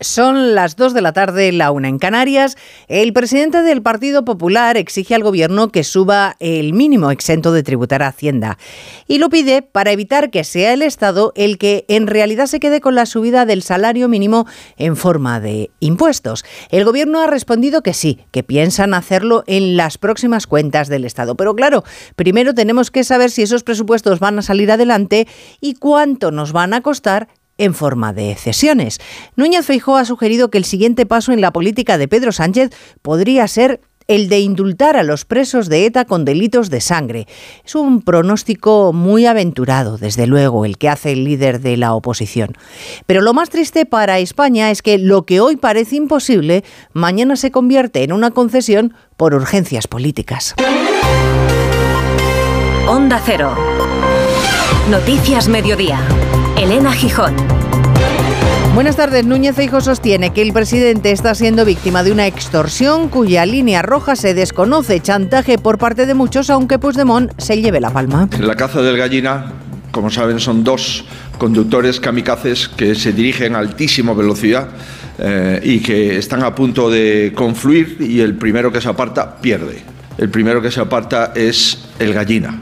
Son las 2 de la tarde, la una en Canarias. El presidente del Partido Popular exige al gobierno que suba el mínimo exento de tributar a Hacienda y lo pide para evitar que sea el Estado el que en realidad se quede con la subida del salario mínimo en forma de impuestos. El gobierno ha respondido que sí, que piensan hacerlo en las próximas cuentas del Estado. Pero claro, primero tenemos que saber si esos presupuestos van a salir adelante y cuánto nos van a costar en forma de cesiones. Núñez Feijó ha sugerido que el siguiente paso en la política de Pedro Sánchez podría ser el de indultar a los presos de ETA con delitos de sangre. Es un pronóstico muy aventurado, desde luego, el que hace el líder de la oposición. Pero lo más triste para España es que lo que hoy parece imposible, mañana se convierte en una concesión por urgencias políticas. Onda Cero. Noticias Mediodía. Elena Gijón. Buenas tardes. Núñez Feijóo sostiene que el presidente está siendo víctima de una extorsión cuya línea roja se desconoce, chantaje por parte de muchos, aunque Puigdemont se lleve la palma. En la caza del gallina, como saben, son dos conductores kamikazes que se dirigen a altísima velocidad eh, y que están a punto de confluir y el primero que se aparta pierde. El primero que se aparta es el gallina.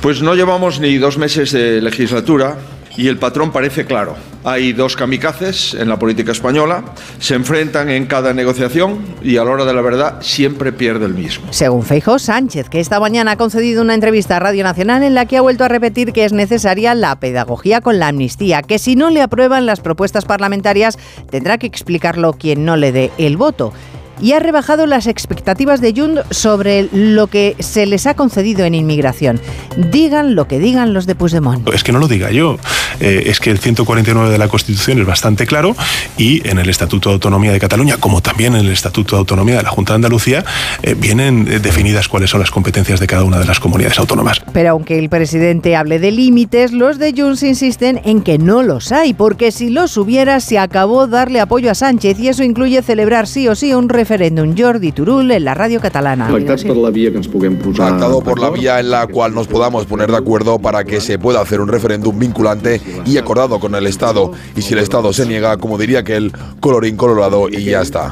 Pues no llevamos ni dos meses de legislatura y el patrón parece claro. Hay dos kamikazes en la política española, se enfrentan en cada negociación y a la hora de la verdad siempre pierde el mismo. Según Feijóo Sánchez, que esta mañana ha concedido una entrevista a Radio Nacional en la que ha vuelto a repetir que es necesaria la pedagogía con la amnistía, que si no le aprueban las propuestas parlamentarias tendrá que explicarlo quien no le dé el voto y ha rebajado las expectativas de Jund sobre lo que se les ha concedido en inmigración. Digan lo que digan los de Puigdemont. Es que no lo diga yo, eh, es que el 149 de la Constitución es bastante claro y en el Estatuto de Autonomía de Cataluña, como también en el Estatuto de Autonomía de la Junta de Andalucía, eh, vienen eh, definidas cuáles son las competencias de cada una de las comunidades autónomas. Pero aunque el presidente hable de límites, los de Junts insisten en que no los hay, porque si los hubiera se acabó darle apoyo a Sánchez y eso incluye celebrar sí o sí un referéndum referéndum Jordi Turul en la radio catalana. Pactado por la vía en la cual nos podamos poner de acuerdo para que se pueda hacer un referéndum vinculante y acordado con el Estado. Y si el Estado se niega, como diría que el colorín colorado y ya está.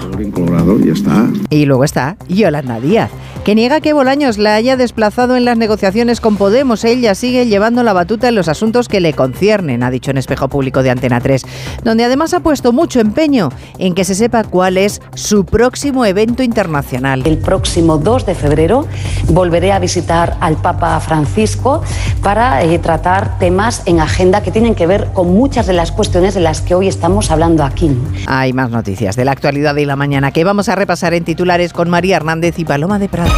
Y luego está Yolanda Díaz, que niega que Bolaños la haya desplazado en las negociaciones con Podemos. Ella sigue llevando la batuta en los asuntos que le conciernen, ha dicho en Espejo Público de Antena 3, donde además ha puesto mucho empeño en que se sepa cuál es su próximo evento internacional. El próximo 2 de febrero volveré a visitar al Papa Francisco para eh, tratar temas en agenda que tienen que ver con muchas de las cuestiones de las que hoy estamos hablando aquí. Hay más noticias de la actualidad de la mañana que vamos a repasar en titulares con María Hernández y Paloma de Prado.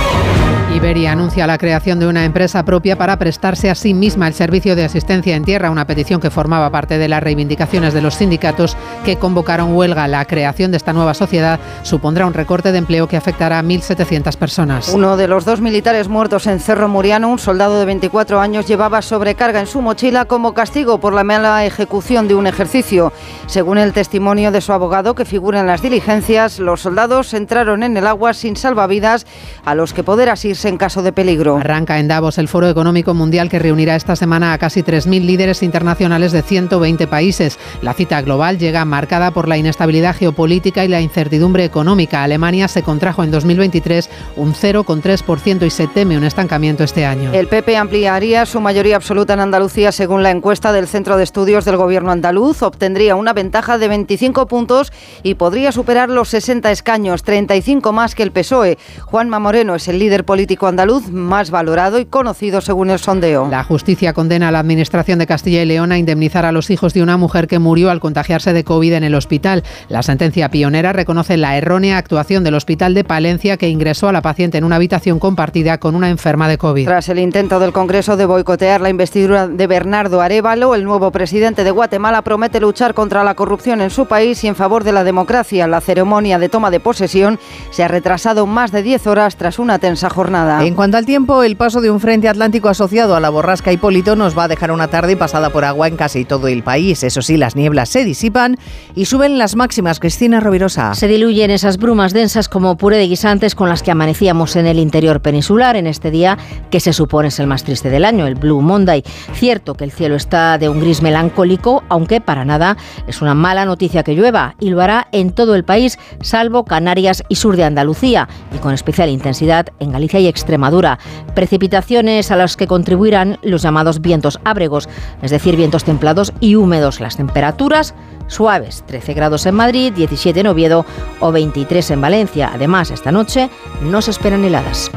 Iberia anuncia la creación de una empresa propia para prestarse a sí misma el servicio de asistencia en tierra, una petición que formaba parte de las reivindicaciones de los sindicatos que convocaron huelga. La creación de esta nueva sociedad supondrá un recorte de empleo que afectará a 1.700 personas. Uno de los dos militares muertos en Cerro Muriano, un soldado de 24 años, llevaba sobrecarga en su mochila como castigo por la mala ejecución de un ejercicio. Según el testimonio de su abogado que figura en las diligencias, los soldados entraron en el agua sin salvavidas a los que poder asirse en caso de peligro. Arranca en Davos el Foro Económico Mundial que reunirá esta semana a casi 3.000 líderes internacionales de 120 países. La cita global llega marcada por la inestabilidad geopolítica y la incertidumbre económica. Alemania se contrajo en 2023 un 0,3% y se teme un estancamiento este año. El PP ampliaría su mayoría absoluta en Andalucía según la encuesta del Centro de Estudios del Gobierno andaluz. Obtendría una ventaja de 25 puntos y podría superar los 60 escaños, 35 más que el PSOE. Juanma Moreno es el líder político andaluz más valorado y conocido según el sondeo. La justicia condena a la Administración de Castilla y León a indemnizar a los hijos de una mujer que murió al contagiarse de COVID en el hospital. La sentencia pionera reconoce la errónea actuación del Hospital de Palencia que ingresó a la paciente en una habitación compartida con una enferma de COVID. Tras el intento del Congreso de boicotear la investidura de Bernardo Arevalo, el nuevo presidente de Guatemala promete luchar contra la corrupción en su país y en favor de la democracia. La ceremonia de toma de posesión se ha retrasado más de 10 horas tras una tensa jornada En cuanto al tiempo, el paso de un frente atlántico asociado a la borrasca Hipólito nos va a dejar una tarde pasada por agua en casi todo el país. Eso sí, las nieblas se disipan y suben las máximas. Cristina Rovirosa. Se diluyen esas brumas densas como puré de guisantes con las que amanecíamos en el interior peninsular en este día que se supone es el más triste del año, el Blue Monday. Cierto que el cielo está de un gris melancólico, aunque para nada es una mala noticia que llueva y lo hará en todo el país, salvo Canarias y sur de Andalucía, y con especial intensidad en Galicia y Extremadura. Precipitaciones a las que contribuirán los llamados vientos ábregos, es decir, vientos templados y húmedos. Las temperaturas suaves, 13 grados en Madrid, 17 en Oviedo o 23 en Valencia. Además, esta noche no se esperan heladas.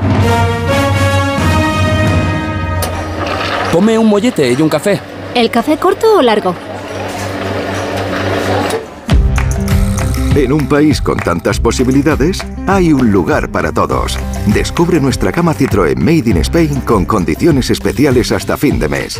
Tome un mollete y un café. ¿El café corto o largo? En un país con tantas posibilidades, hay un lugar para todos. Descubre nuestra cama Citroën Made in Spain con condiciones especiales hasta fin de mes.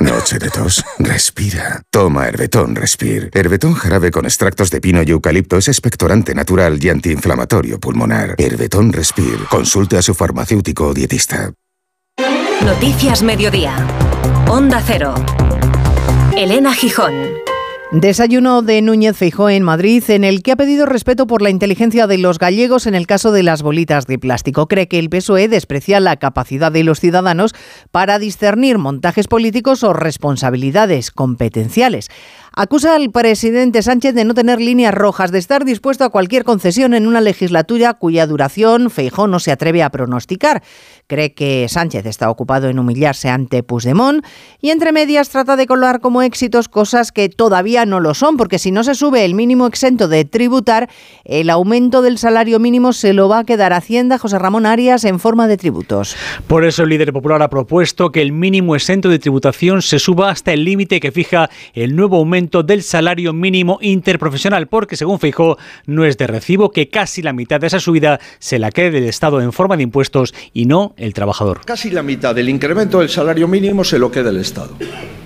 Noche de tos. Respira. Toma Herbetón Respir. Herbetón jarabe con extractos de pino y eucalipto es expectorante natural y antiinflamatorio pulmonar. Herbetón Respir. Consulte a su farmacéutico o dietista. Noticias Mediodía. Onda Cero. Elena Gijón. Desayuno de Núñez Feijó en Madrid, en el que ha pedido respeto por la inteligencia de los gallegos en el caso de las bolitas de plástico. Cree que el PSOE desprecia la capacidad de los ciudadanos para discernir montajes políticos o responsabilidades competenciales. Acusa al presidente Sánchez de no tener líneas rojas, de estar dispuesto a cualquier concesión en una legislatura cuya duración Feijó no se atreve a pronosticar. Cree que Sánchez está ocupado en humillarse ante Puigdemont y entre medias trata de colar como éxitos cosas que todavía no lo son, porque si no se sube el mínimo exento de tributar, el aumento del salario mínimo se lo va a quedar Hacienda José Ramón Arias en forma de tributos. Por eso el líder popular ha propuesto que el mínimo exento de tributación se suba hasta el límite que fija el nuevo aumento del salario mínimo interprofesional, porque según Feijó no es de recibo que casi la mitad de esa subida se la quede del Estado en forma de impuestos y no el trabajador. Casi la mitad del incremento del salario mínimo se lo queda el Estado.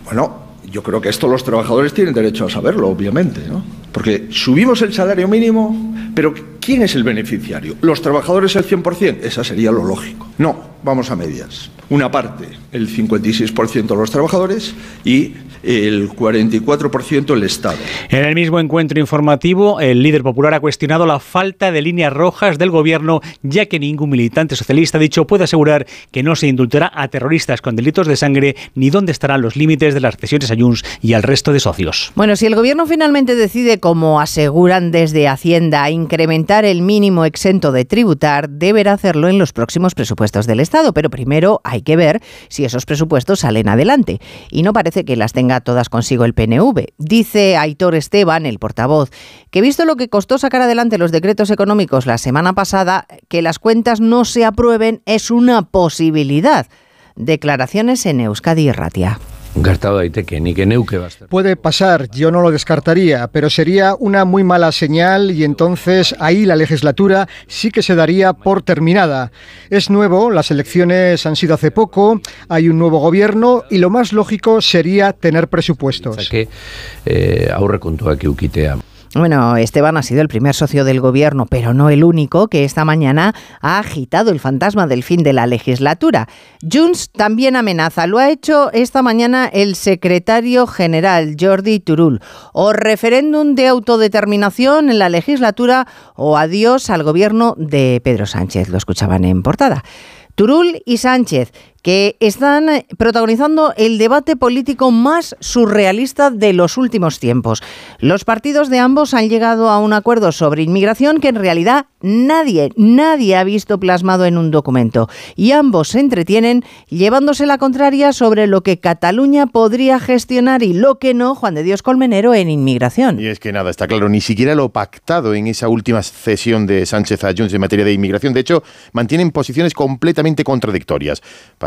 Bueno, yo creo que esto los trabajadores tienen derecho a saberlo, obviamente, ¿no? Porque subimos el salario mínimo, pero ¿quién es el beneficiario? ¿Los trabajadores el 100%? Esa sería lo lógico. No, vamos a medias. Una parte, el 56% de los trabajadores y el 44% el Estado. En el mismo encuentro informativo, el líder popular ha cuestionado la falta de líneas rojas del gobierno, ya que ningún militante socialista ha dicho puede asegurar que no se indultará a terroristas con delitos de sangre ni dónde estarán los límites de las cesiones a Junts y al resto de socios. Bueno, si el gobierno finalmente decide, como aseguran desde Hacienda, incrementar el mínimo exento de tributar, deberá hacerlo en los próximos presupuestos del Estado, pero primero hay que ver si esos presupuestos salen adelante. Y no parece que las tenga todas consigo el PNV. Dice Aitor Esteban, el portavoz, que visto lo que costó sacar adelante los decretos económicos la semana pasada, que las cuentas no se aprueben es una posibilidad. Declaraciones en Euskadi y Ratia. Puede pasar, yo no lo descartaría, pero sería una muy mala señal y entonces ahí la legislatura sí que se daría por terminada. Es nuevo, las elecciones han sido hace poco, hay un nuevo gobierno y lo más lógico sería tener presupuestos. Eh, bueno, Esteban ha sido el primer socio del gobierno, pero no el único, que esta mañana ha agitado el fantasma del fin de la legislatura. Junts también amenaza, lo ha hecho esta mañana el secretario general Jordi Turul, o referéndum de autodeterminación en la legislatura o adiós al gobierno de Pedro Sánchez, lo escuchaban en portada. Turul y Sánchez que están protagonizando el debate político más surrealista de los últimos tiempos. Los partidos de ambos han llegado a un acuerdo sobre inmigración que en realidad nadie, nadie ha visto plasmado en un documento. Y ambos se entretienen llevándose la contraria sobre lo que Cataluña podría gestionar y lo que no Juan de Dios Colmenero en inmigración. Y es que nada, está claro, ni siquiera lo pactado en esa última cesión de Sánchez a Junts en materia de inmigración. De hecho, mantienen posiciones completamente contradictorias.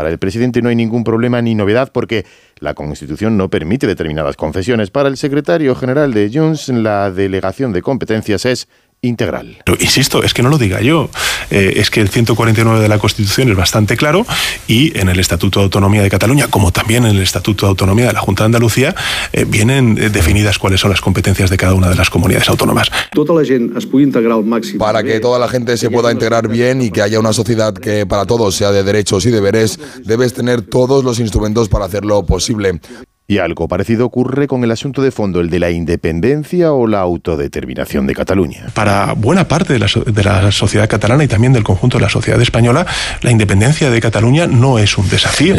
El presidente no hay ningún problema ni novedad porque la Constitución no permite determinadas concesiones. Para el secretario general de Junts, la delegación de competencias es integral. Pero, insisto, es que no lo diga yo, eh, es que el 149 de la Constitución es bastante claro y en el Estatuto de Autonomía de Cataluña, como también en el Estatuto de Autonomía de la Junta de Andalucía, eh, vienen eh, definidas cuáles son las competencias de cada una de las comunidades autónomas. Para que toda la gente se pueda integrar bien y que haya una sociedad que para todos sea de derechos y deberes, debes tener todos los instrumentos para hacerlo posible. Y algo parecido ocurre con el asunto de fondo, el de la independencia o la autodeterminación de Cataluña. Para buena parte de la, de la, sociedad catalana y también del conjunto de la sociedad española, la independencia de Cataluña no es un desafío.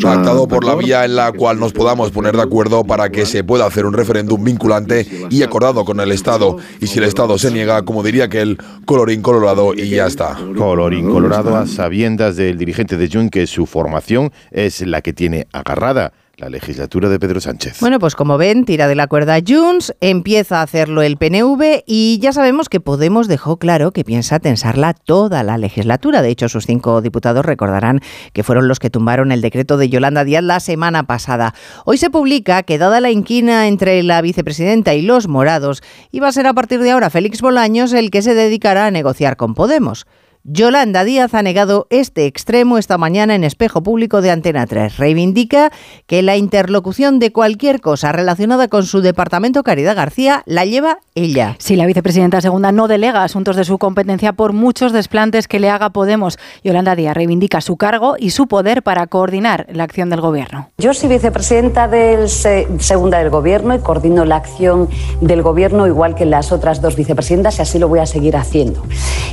Pactado por la vía en la cual nos podamos poner de acuerdo para que se pueda hacer un referéndum vinculante y acordado con el Estado. Y si el Estado se niega, como diría que el colorín colorado y ya está. Colorín colorado a sabiendas del dirigente de Jun que su formación es la que tiene agarrada la legislatura de Pedro Sánchez. Bueno, pues como ven, tira de la cuerda Junts, empieza a hacerlo el PNV y ya sabemos que Podemos dejó claro que piensa tensarla toda la legislatura. De hecho, sus cinco diputados recordarán que fueron los que tumbaron el decreto de Yolanda Díaz la semana pasada. Hoy se publica que dada la inquina entre la vicepresidenta y los morados, iba a ser a partir de ahora Félix Bolaños el que se dedicará a negociar con Podemos. Yolanda Díaz ha negado este extremo esta mañana en espejo público de Antena 3. Reivindica que la interlocución de cualquier cosa relacionada con su departamento Caridad García la lleva ella. Si la vicepresidenta segunda no delega asuntos de su competencia por muchos desplantes que le haga Podemos. Yolanda Díaz reivindica su cargo y su poder para coordinar la acción del gobierno. Yo soy vicepresidenta del segunda del gobierno y coordino la acción del gobierno igual que las otras dos vicepresidentas y así lo voy a seguir haciendo.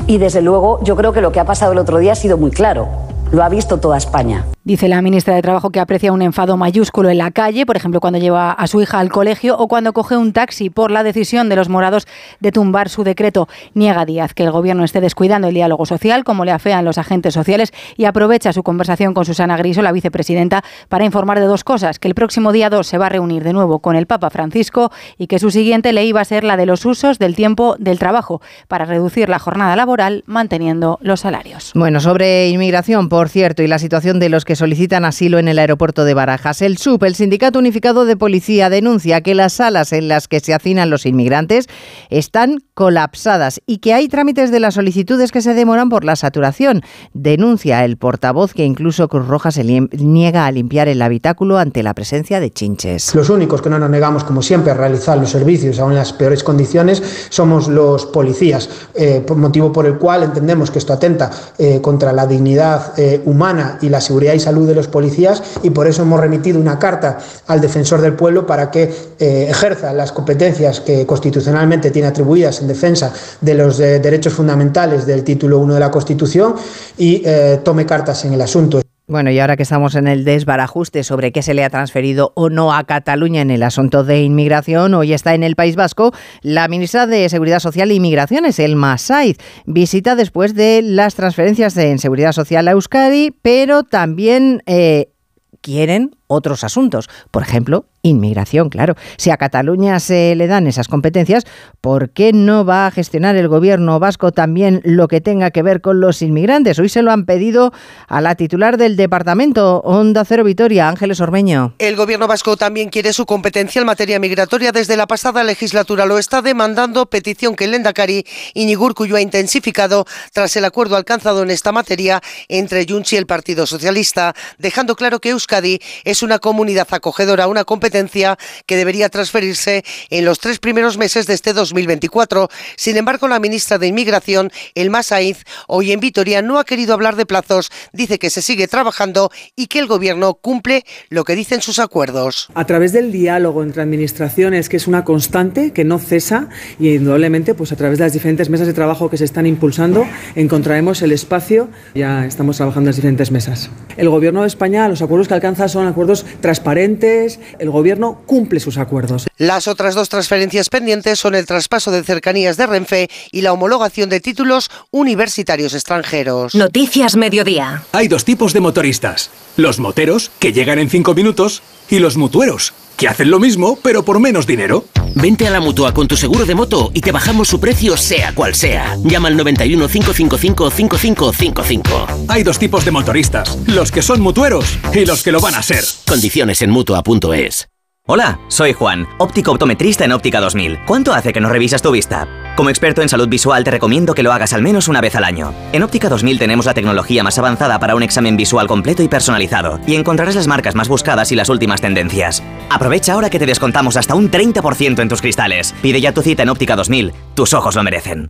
Y desde luego yo creo que lo que ha pasado el otro día ha sido muy claro. Lo ha visto toda España. Dice la ministra de Trabajo que aprecia un enfado mayúsculo en la calle, por ejemplo, cuando lleva a su hija al colegio o cuando coge un taxi por la decisión de los morados de tumbar su decreto. Niega Díaz que el gobierno esté descuidando el diálogo social, como le afean los agentes sociales, y aprovecha su conversación con Susana Griso, la vicepresidenta, para informar de dos cosas: que el próximo día 2 se va a reunir de nuevo con el Papa Francisco y que su siguiente ley va a ser la de los usos del tiempo del trabajo para reducir la jornada laboral manteniendo los salarios. Bueno, sobre inmigración, por cierto, y la situación de los que solicitan asilo en el aeropuerto de Barajas. El SUP, el Sindicato Unificado de Policía, denuncia que las salas en las que se hacinan los inmigrantes están colapsadas y que hay trámites de las solicitudes que se demoran por la saturación. Denuncia el portavoz que incluso Cruz Roja se niega a limpiar el habitáculo ante la presencia de chinches. Los únicos que no nos negamos, como siempre, a realizar los servicios aún en las peores condiciones somos los policías, eh, motivo por el cual entendemos que esto atenta eh, contra la dignidad eh, humana y la seguridad y salud de los policías y por eso hemos remitido una carta al defensor del pueblo para que eh, ejerza las competencias que constitucionalmente tiene atribuidas en defensa de los eh, derechos fundamentales del título 1 de la Constitución y eh, tome cartas en el asunto. Bueno, y ahora que estamos en el desbarajuste sobre qué se le ha transferido o no a Cataluña en el asunto de inmigración, hoy está en el País Vasco la ministra de Seguridad Social e Inmigraciones, Elma Saiz. Visita después de las transferencias en Seguridad Social a Euskadi, pero también eh, quieren otros asuntos. Por ejemplo, inmigración, claro. Si a Cataluña se le dan esas competencias, ¿por qué no va a gestionar el gobierno vasco también lo que tenga que ver con los inmigrantes? Hoy se lo han pedido a la titular del departamento, Onda Cero Vitoria, Ángeles Ormeño. El gobierno vasco también quiere su competencia en materia migratoria. Desde la pasada legislatura lo está demandando, petición que el Endacari Iñigurcuyo ha intensificado tras el acuerdo alcanzado en esta materia entre Junts y el Partido Socialista, dejando claro que Euskadi es es una comunidad acogedora, una competencia que debería transferirse en los tres primeros meses de este 2024. Sin embargo, la ministra de Inmigración, Elma Saiz, hoy en Vitoria no ha querido hablar de plazos, dice que se sigue trabajando y que el gobierno cumple lo que dicen sus acuerdos. A través del diálogo entre administraciones, que es una constante, que no cesa, y indudablemente, pues a través de las diferentes mesas de trabajo que se están impulsando, encontraremos el espacio. Ya estamos trabajando en las diferentes mesas. El gobierno de España, los acuerdos que alcanza son acuerdos transparentes, el gobierno cumple sus acuerdos. Las otras dos transferencias pendientes son el traspaso de cercanías de Renfe y la homologación de títulos universitarios extranjeros. Noticias Mediodía. Hay dos tipos de motoristas. Los moteros, que llegan en cinco minutos, y los mutueros, que hacen lo mismo, pero por menos dinero. Vente a la mutua con tu seguro de moto y te bajamos su precio, sea cual sea. Llama al 91 555 5555. Hay dos tipos de motoristas: los que son mutueros y los que lo van a ser. Condiciones en mutua.es. Hola, soy Juan, óptico optometrista en Óptica 2000. ¿Cuánto hace que no revisas tu vista? Como experto en salud visual te recomiendo que lo hagas al menos una vez al año. En Óptica 2000 tenemos la tecnología más avanzada para un examen visual completo y personalizado, y encontrarás las marcas más buscadas y las últimas tendencias. Aprovecha ahora que te descontamos hasta un 30% en tus cristales. Pide ya tu cita en Óptica 2000, tus ojos lo merecen.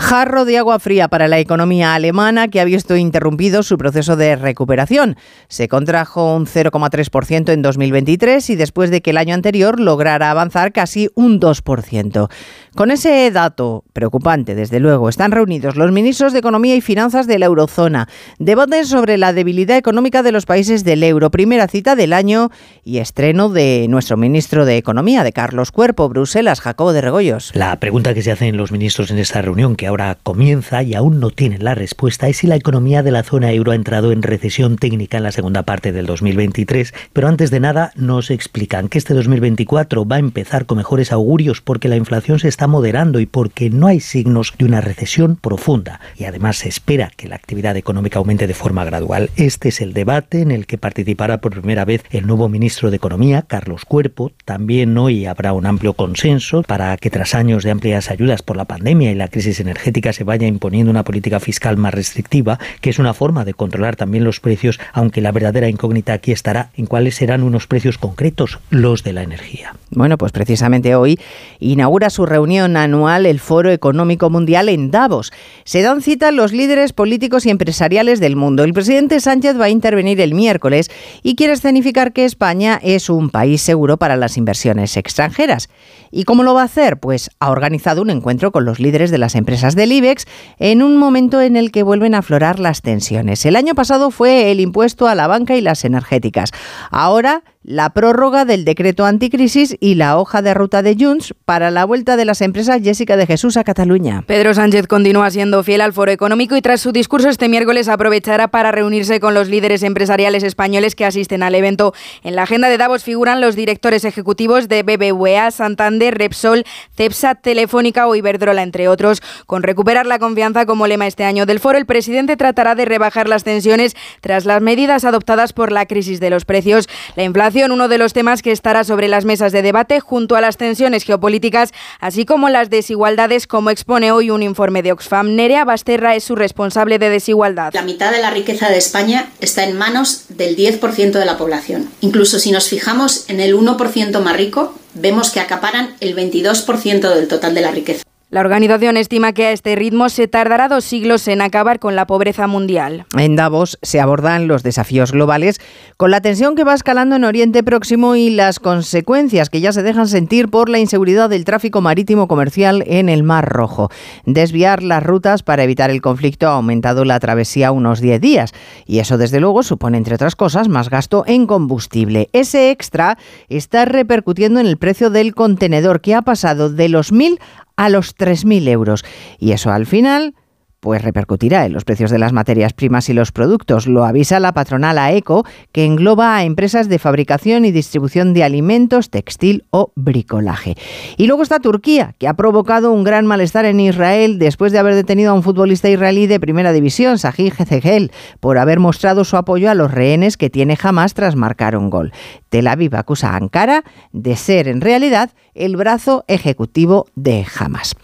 Jarro de agua fría para la economía alemana que ha visto interrumpido su proceso de recuperación. Se contrajo un 0,3% en 2023 y después de que el año anterior lograra avanzar casi un 2%. Con ese dato preocupante, desde luego, están reunidos los ministros de Economía y Finanzas de la eurozona. Debaten sobre la debilidad económica de los países del euro. Primera cita del año y estreno de nuestro ministro de Economía, de Carlos Cuerpo, Bruselas, Jacobo de Regoyos. La pregunta que se hacen los ministros en esta reunión, que ahora comienza y aún no tienen la respuesta, es si la economía de la zona euro ha entrado en recesión técnica en la segunda parte del 2023. Pero antes de nada, nos explican que este 2024 va a empezar con mejores augurios porque la inflación se está moderando y porque no hay signos de una recesión profunda. Y además se espera que la actividad económica aumente de forma gradual. Este es el debate en el que participará por primera vez el nuevo ministro de Economía, Carlos Cuerpo. También hoy habrá un amplio consenso para que tras años de amplias ayudas por la pandemia y la crisis energética se vaya imponiendo una política fiscal más restrictiva, que es una forma de controlar también los precios, aunque la verdadera incógnita aquí estará en cuáles serán unos precios concretos, los de la energía. Bueno, pues precisamente hoy inaugura su reunión anual el Foro Económico Mundial en Davos. Se dan cita los líderes políticos y empresariales del mundo. El presidente Sánchez va a intervenir el miércoles y quiere escenificar que España es un país seguro para las inversiones extranjeras. ¿Y cómo lo va a hacer? Pues ha organizado un encuentro con los líderes de las empresas del IBEX en un momento en el que vuelven a aflorar las tensiones. El año pasado fue el impuesto a la banca y las energéticas. Ahora la prórroga del decreto anticrisis y la hoja de ruta de Junts para la vuelta de las empresas Jessica de Jesús a Cataluña. Pedro Sánchez continúa siendo fiel al foro económico y tras su discurso este miércoles aprovechará para reunirse con los líderes empresariales españoles que asisten al evento. En la agenda de Davos figuran los directores ejecutivos de BBVA, Santander, Repsol, Cepsa, Telefónica o Iberdrola, entre otros. Con recuperar la confianza como lema este año del foro, el presidente tratará de rebajar las tensiones tras las medidas adoptadas por la crisis de los precios. La inflación uno de los temas que estará sobre las mesas de debate junto a las tensiones geopolíticas, así como las desigualdades, como expone hoy un informe de Oxfam. Nerea Basterra es su responsable de desigualdad. La mitad de la riqueza de España está en manos del 10% de la población. Incluso si nos fijamos en el 1% más rico, vemos que acaparan el 22% del total de la riqueza. La organización estima que a este ritmo se tardará dos siglos en acabar con la pobreza mundial. En Davos se abordan los desafíos globales con la tensión que va escalando en Oriente Próximo y las consecuencias que ya se dejan sentir por la inseguridad del tráfico marítimo comercial en el Mar Rojo. Desviar las rutas para evitar el conflicto ha aumentado la travesía unos 10 días y eso desde luego supone entre otras cosas más gasto en combustible. Ese extra está repercutiendo en el precio del contenedor que ha pasado de los 1.000 a los 3.000 euros. Y eso al final pues repercutirá en los precios de las materias primas y los productos. Lo avisa la patronal AECO, que engloba a empresas de fabricación y distribución de alimentos, textil o bricolaje. Y luego está Turquía, que ha provocado un gran malestar en Israel después de haber detenido a un futbolista israelí de primera división, Sahih Hezegel, por haber mostrado su apoyo a los rehenes que tiene Hamas tras marcar un gol. Tel Aviv acusa a Ankara de ser en realidad el brazo ejecutivo de Hamas.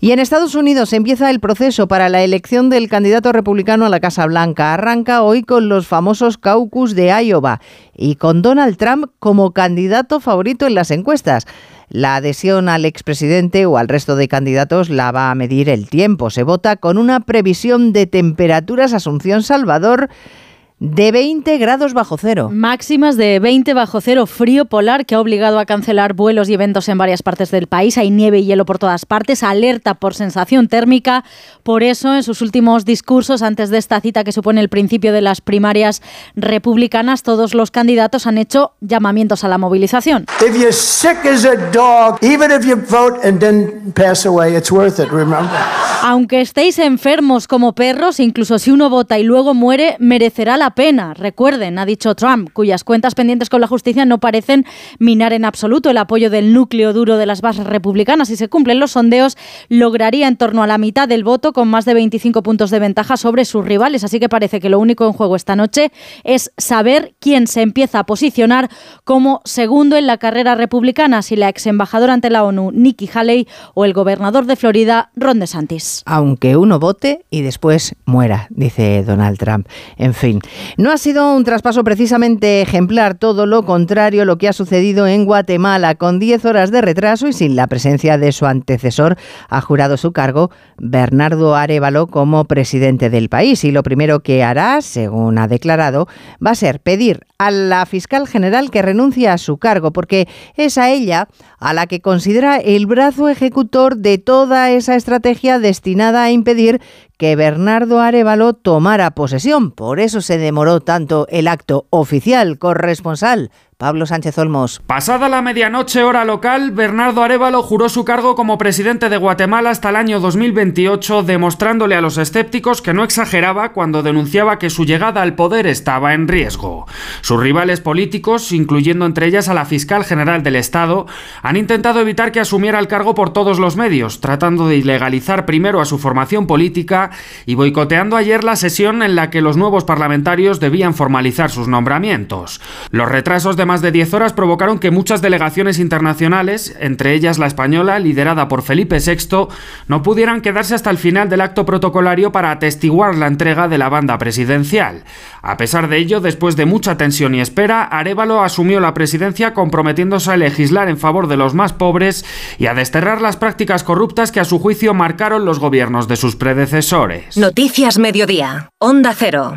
Y en Estados Unidos empieza el proceso para la elección del candidato republicano a la Casa Blanca. Arranca hoy con los famosos caucus de Iowa y con Donald Trump como candidato favorito en las encuestas. La adhesión al expresidente o al resto de candidatos la va a medir el tiempo. Se vota con una previsión de temperaturas Asunción Salvador de 20 grados bajo cero. Máximas de 20 bajo cero, frío polar que ha obligado a cancelar vuelos y eventos en varias partes del país. Hay nieve y hielo por todas partes, alerta por sensación térmica. Por eso, en sus últimos discursos, antes de esta cita que supone el principio de las primarias republicanas, todos los candidatos han hecho llamamientos a la movilización. Aunque estéis enfermos como perros, incluso si uno vota y luego muere, merecerá la pena. Recuerden, ha dicho Trump, cuyas cuentas pendientes con la justicia no parecen minar en absoluto el apoyo del núcleo duro de las bases republicanas. Si se cumplen los sondeos, lograría en torno a la mitad del voto con más de 25 puntos de ventaja sobre sus rivales. Así que parece que lo único en juego esta noche es saber quién se empieza a posicionar como segundo en la carrera republicana, si la ex embajadora ante la ONU, Nikki Haley, o el gobernador de Florida, Ron DeSantis. Aunque uno vote y después muera, dice Donald Trump. En fin, no ha sido un traspaso precisamente ejemplar, todo lo contrario lo que ha sucedido en Guatemala, con 10 horas de retraso y sin la presencia de su antecesor, ha jurado su cargo Bernardo Arevalo como presidente del país. Y lo primero que hará, según ha declarado, va a ser pedir a la fiscal general que renuncie a su cargo, porque es a ella a la que considera el brazo ejecutor de toda esa estrategia destinada a impedir que Bernardo Arevalo tomara posesión. Por eso se demoró tanto el acto oficial corresponsal Pablo Sánchez Olmos. Pasada la medianoche hora local, Bernardo Arevalo juró su cargo como presidente de Guatemala hasta el año 2028, demostrándole a los escépticos que no exageraba cuando denunciaba que su llegada al poder estaba en riesgo. Sus rivales políticos, incluyendo entre ellas a la fiscal general del Estado, han intentado evitar que asumiera el cargo por todos los medios, tratando de ilegalizar primero a su formación política y boicoteando ayer la sesión en la que los nuevos parlamentarios debían formalizar sus nombramientos. Los retrasos de más de 10 horas provocaron que muchas delegaciones internacionales, entre ellas la española, liderada por Felipe VI, no pudieran quedarse hasta el final del acto protocolario para atestiguar la entrega de la banda presidencial. A pesar de ello, después de mucha tensión y espera, Arevalo asumió la presidencia comprometiéndose a legislar en favor de los más pobres y a desterrar las prácticas corruptas que a su juicio marcaron los gobiernos de sus predecesores. Noticias Mediodía. Onda Cero.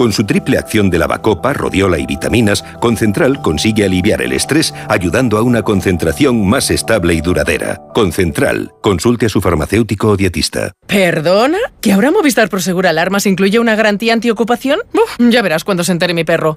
Con su triple acción de lavacopa, rodiola y vitaminas, Concentral consigue aliviar el estrés ayudando a una concentración más estable y duradera. Concentral, consulte a su farmacéutico o dietista. ¿Perdona? ¿Que ahora Movistar Prosegur Alarmas incluye una garantía antiocupación? Uf, ya verás cuando se entere mi perro.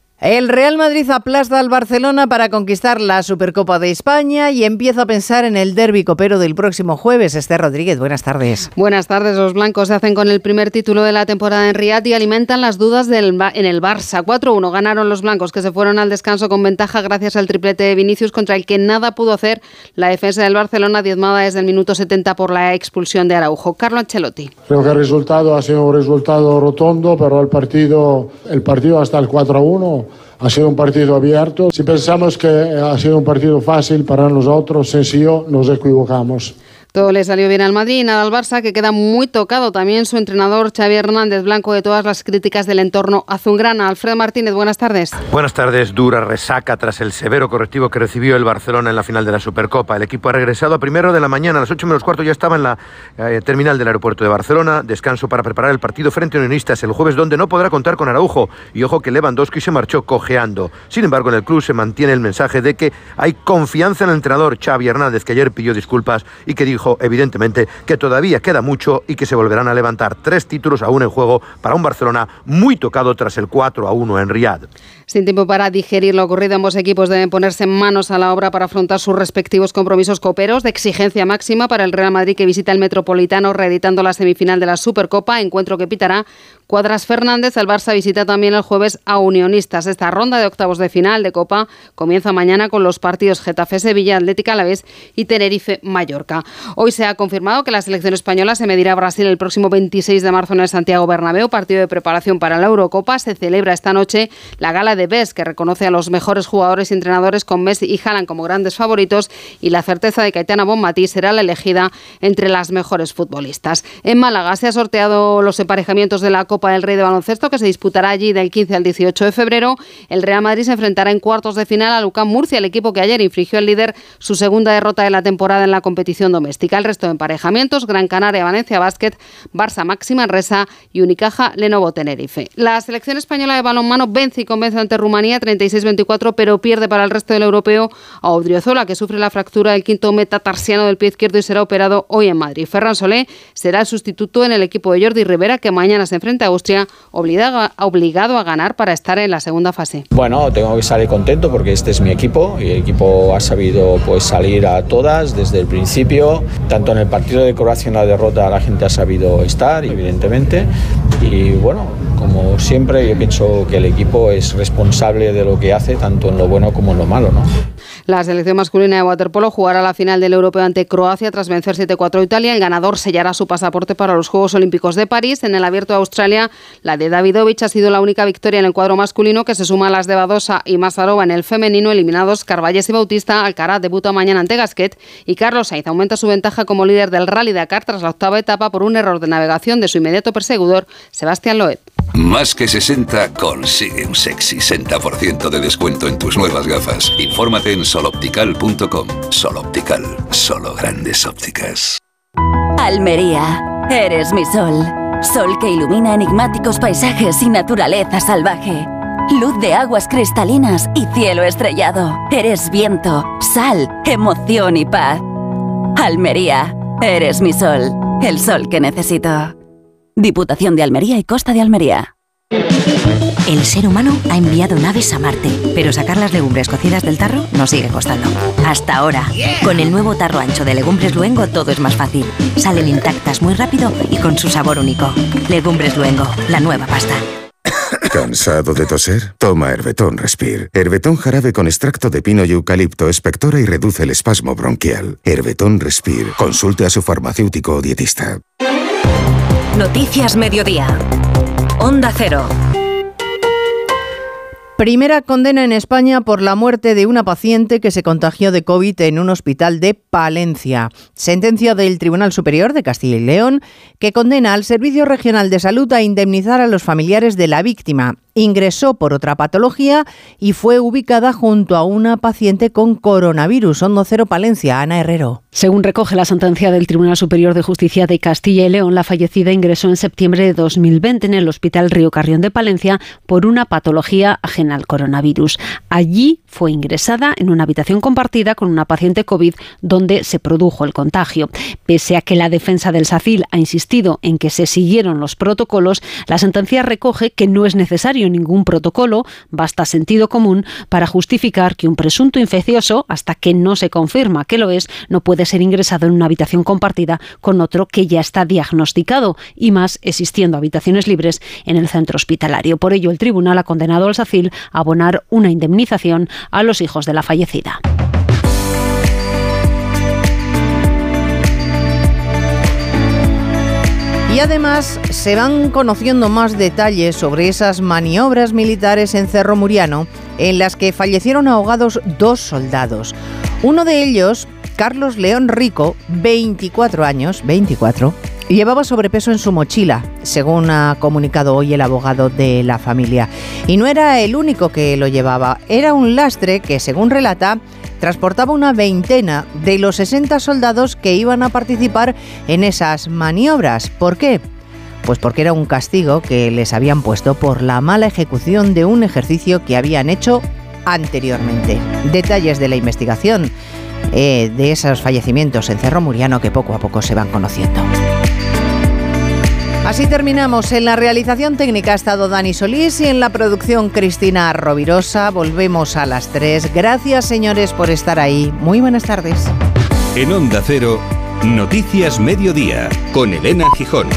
El Real Madrid aplasta al Barcelona para conquistar la Supercopa de España y empieza a pensar en el derbi copero del próximo jueves. Esther Rodríguez, buenas tardes. Buenas tardes. Los blancos se hacen con el primer título de la temporada en Riyadh y alimentan las dudas del, en el Barça. 4-1 ganaron los blancos que se fueron al descanso con ventaja gracias al triplete de Vinicius contra el que nada pudo hacer la defensa del Barcelona diezmada desde el minuto 70 por la expulsión de Araujo. Carlo Ancelotti. Creo que el resultado ha sido un resultado rotondo, pero el partido, el partido hasta el 4-1 ha sido un partido abierto. Si pensamos que ha sido un partido fácil para nosotros, sencillo, nos equivocamos. Todo le salió bien al Madrid y nada al Barça, que queda muy tocado. También su entrenador Xavi Hernández, blanco de todas las críticas del entorno azulgrana. Alfredo Martínez, buenas tardes. Buenas tardes. Dura resaca tras el severo correctivo que recibió el Barcelona en la final de la Supercopa. El equipo ha regresado a primero de la mañana. A las 8 menos cuarto ya estaba en la eh, terminal del aeropuerto de Barcelona. Descanso para preparar el partido frente a Unionistas el jueves, donde no podrá contar con Araujo. Y ojo que Lewandowski se marchó cojeando. Sin embargo, en el club se mantiene el mensaje de que hay confianza en el entrenador Xavi Hernández, que ayer pidió disculpas y que dijo, evidentemente, que todavía queda mucho y que se volverán a levantar tres títulos aún en juego para un Barcelona muy tocado tras el 4 a 1 en Riyadh. Sin tiempo para digerir lo ocurrido, ambos equipos deben ponerse manos a la obra para afrontar sus respectivos compromisos coperos de exigencia máxima para el Real Madrid que visita el Metropolitano reeditando la semifinal de la Supercopa, encuentro que pitará Cuadras Fernández. El Barça visita también el jueves a Unionistas. Esta ronda de octavos de final de Copa comienza mañana con los partidos Getafe-Sevilla, Atlética Alavés y Tenerife-Mallorca. Hoy se ha confirmado que la selección española se medirá a Brasil el próximo 26 de marzo en el Santiago Bernabéu, partido de preparación para la Eurocopa. Se celebra esta noche la gala de BES, que reconoce a los mejores jugadores y entrenadores con Messi y Haaland como grandes favoritos y la certeza de que Aitana Bonmatí será la elegida entre las mejores futbolistas. En Málaga se ha sorteado los emparejamientos de la Copa del Rey de Baloncesto que se disputará allí del 15 al 18 de febrero. El Real Madrid se enfrentará en cuartos de final a Lucán Murcia, el equipo que ayer infligió al líder su segunda derrota de la temporada en la competición doméstica. El resto de emparejamientos, Gran Canaria, Valencia Basket, Barça Máxima Resa y Unicaja Lenovo Tenerife. La selección española de balonmano vence y convence ante Rumanía 36-24, pero pierde para el resto del europeo a Odriozola, que sufre la fractura del quinto metatarsiano del pie izquierdo y será operado hoy en Madrid. Ferran Solé será el sustituto en el equipo de Jordi Rivera, que mañana se enfrenta a Austria obligado a ganar para estar en la segunda fase. Bueno, tengo que salir contento porque este es mi equipo y el equipo ha sabido pues salir a todas desde el principio. Tanto en el partido de Croacia en la derrota la gente ha sabido estar, evidentemente. Y bueno, como siempre, yo pienso que el equipo es responsable de lo que hace, tanto en lo bueno como en lo malo. ¿no? La selección masculina de waterpolo jugará la final del europeo ante Croacia tras vencer 7-4 a Italia. El ganador sellará su pasaporte para los Juegos Olímpicos de París. En el Abierto de Australia, la de Davidovich ha sido la única victoria en el cuadro masculino que se suma a las de Badosa y Mazarova en el femenino, eliminados Carvalles y Bautista. Alcaraz debuta mañana ante Gasquet y Carlos Sainz aumenta su ventaja como líder del Rally Dakar tras la octava etapa por un error de navegación de su inmediato perseguidor, Sebastián Loeb. Más que 60 consigue un sexy 60% de descuento en tus nuevas gafas. Infórmate en soloptical.com. Soloptical, solo grandes ópticas. Almería, eres mi sol. Sol que ilumina enigmáticos paisajes y naturaleza salvaje. Luz de aguas cristalinas y cielo estrellado. Eres viento, sal, emoción y paz. Almería, eres mi sol. El sol que necesito. Diputación de Almería y Costa de Almería. El ser humano ha enviado naves a Marte, pero sacar las legumbres cocidas del tarro nos sigue costando. Hasta ahora. Con el nuevo tarro ancho de Legumbres Luengo todo es más fácil. Salen intactas muy rápido y con su sabor único. Legumbres Luengo, la nueva pasta. ¿Cansado de toser? Toma Herbetón Respire. Herbetón jarabe con extracto de pino y eucalipto espectora y reduce el espasmo bronquial. Herbetón Respire. Consulte a su farmacéutico o dietista. Noticias Mediodía. Onda Cero. Primera condena en España por la muerte de una paciente que se contagió de COVID en un hospital de Palencia. Sentencia del Tribunal Superior de Castilla y León que condena al Servicio Regional de Salud a indemnizar a los familiares de la víctima ingresó por otra patología y fue ubicada junto a una paciente con coronavirus. Hondo Cero Palencia, Ana Herrero. Según recoge la sentencia del Tribunal Superior de Justicia de Castilla y León, la fallecida ingresó en septiembre de 2020 en el Hospital Río Carrión de Palencia por una patología ajena al coronavirus. Allí fue ingresada en una habitación compartida con una paciente COVID donde se produjo el contagio. Pese a que la defensa del SACIL ha insistido en que se siguieron los protocolos, la sentencia recoge que no es ningún protocolo, basta sentido común para justificar que un presunto infeccioso, hasta que no se confirma que lo es, no puede ser ingresado en una habitación compartida con otro que ya está diagnosticado, y más existiendo habitaciones libres en el centro hospitalario. Por ello, el tribunal ha condenado al SACIL a abonar una indemnización a los hijos de la fallecida. Y además se van conociendo más detalles sobre esas maniobras militares en Cerro Muriano en las que fallecieron ahogados dos soldados. Uno de ellos, Carlos León Rico, 24 años, 24, llevaba sobrepeso en su mochila, según ha comunicado hoy el abogado de la familia. Y no era el único que lo llevaba, era un lastre que, según relata, transportaba una veintena de los 60 soldados que iban a participar en esas maniobras. ¿Por qué? Pues porque era un castigo que les habían puesto por la mala ejecución de un ejercicio que habían hecho anteriormente. Detalles de la investigación eh, de esos fallecimientos en Cerro Muriano que poco a poco se van conociendo. Así terminamos. En la realización técnica ha estado Dani Solís y en la producción Cristina Rovirosa. Volvemos a las 3. Gracias, señores, por estar ahí. Muy buenas tardes. En Onda Cero, Noticias Mediodía, con Elena Gijón.